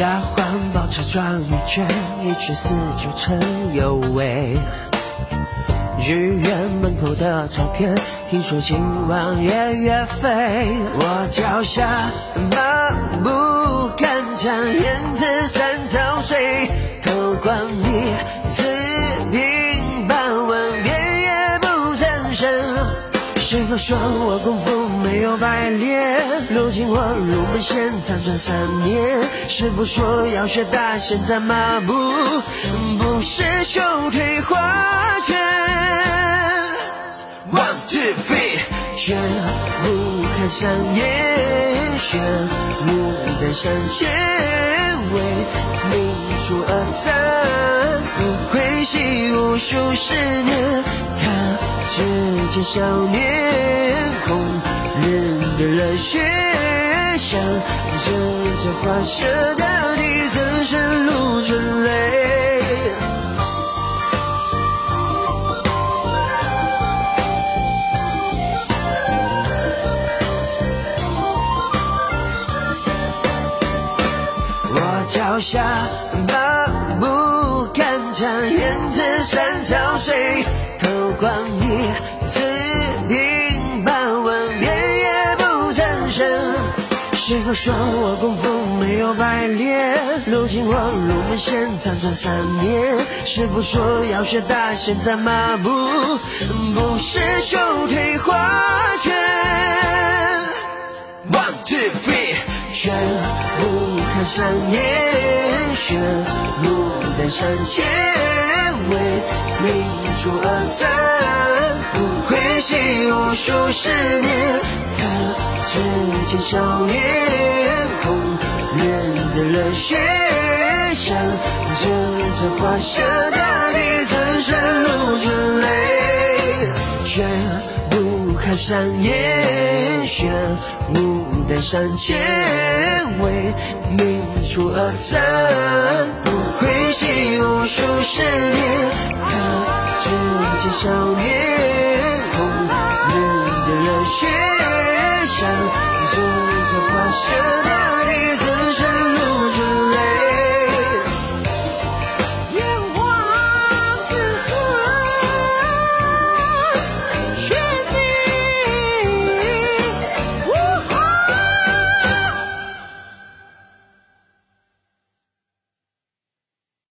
让环保车转一圈，一圈四九成有味。剧院门口的照片，听说今晚也约飞。我脚下是否说我功夫没有白练？如今我入门先辗转三年。师傅说要学大现在马步，不是秀腿花拳？One two three，全不看上眼，宣牡丹山前为民主而战，不愧习武数十年，看世间少年红人的热血，想着这花舍大地，曾深露春泪。我脚下麻木看着燕子山潮水，透光你四平八稳，别也不 zan 声。是否说我功夫没有白练？如今我入门先辗转三年。是否说要学大现在马步，不是秀腿花拳？One two three，全不看上眼，宣牡山前为民主而战，不愧习武数十年，看世间少年红人的热血，像着这花舍大地，曾深露春泪，全不看上眼，宣牡丹山前为民主而战，写无数诗篇，看世间少年红人的热血，像着这花。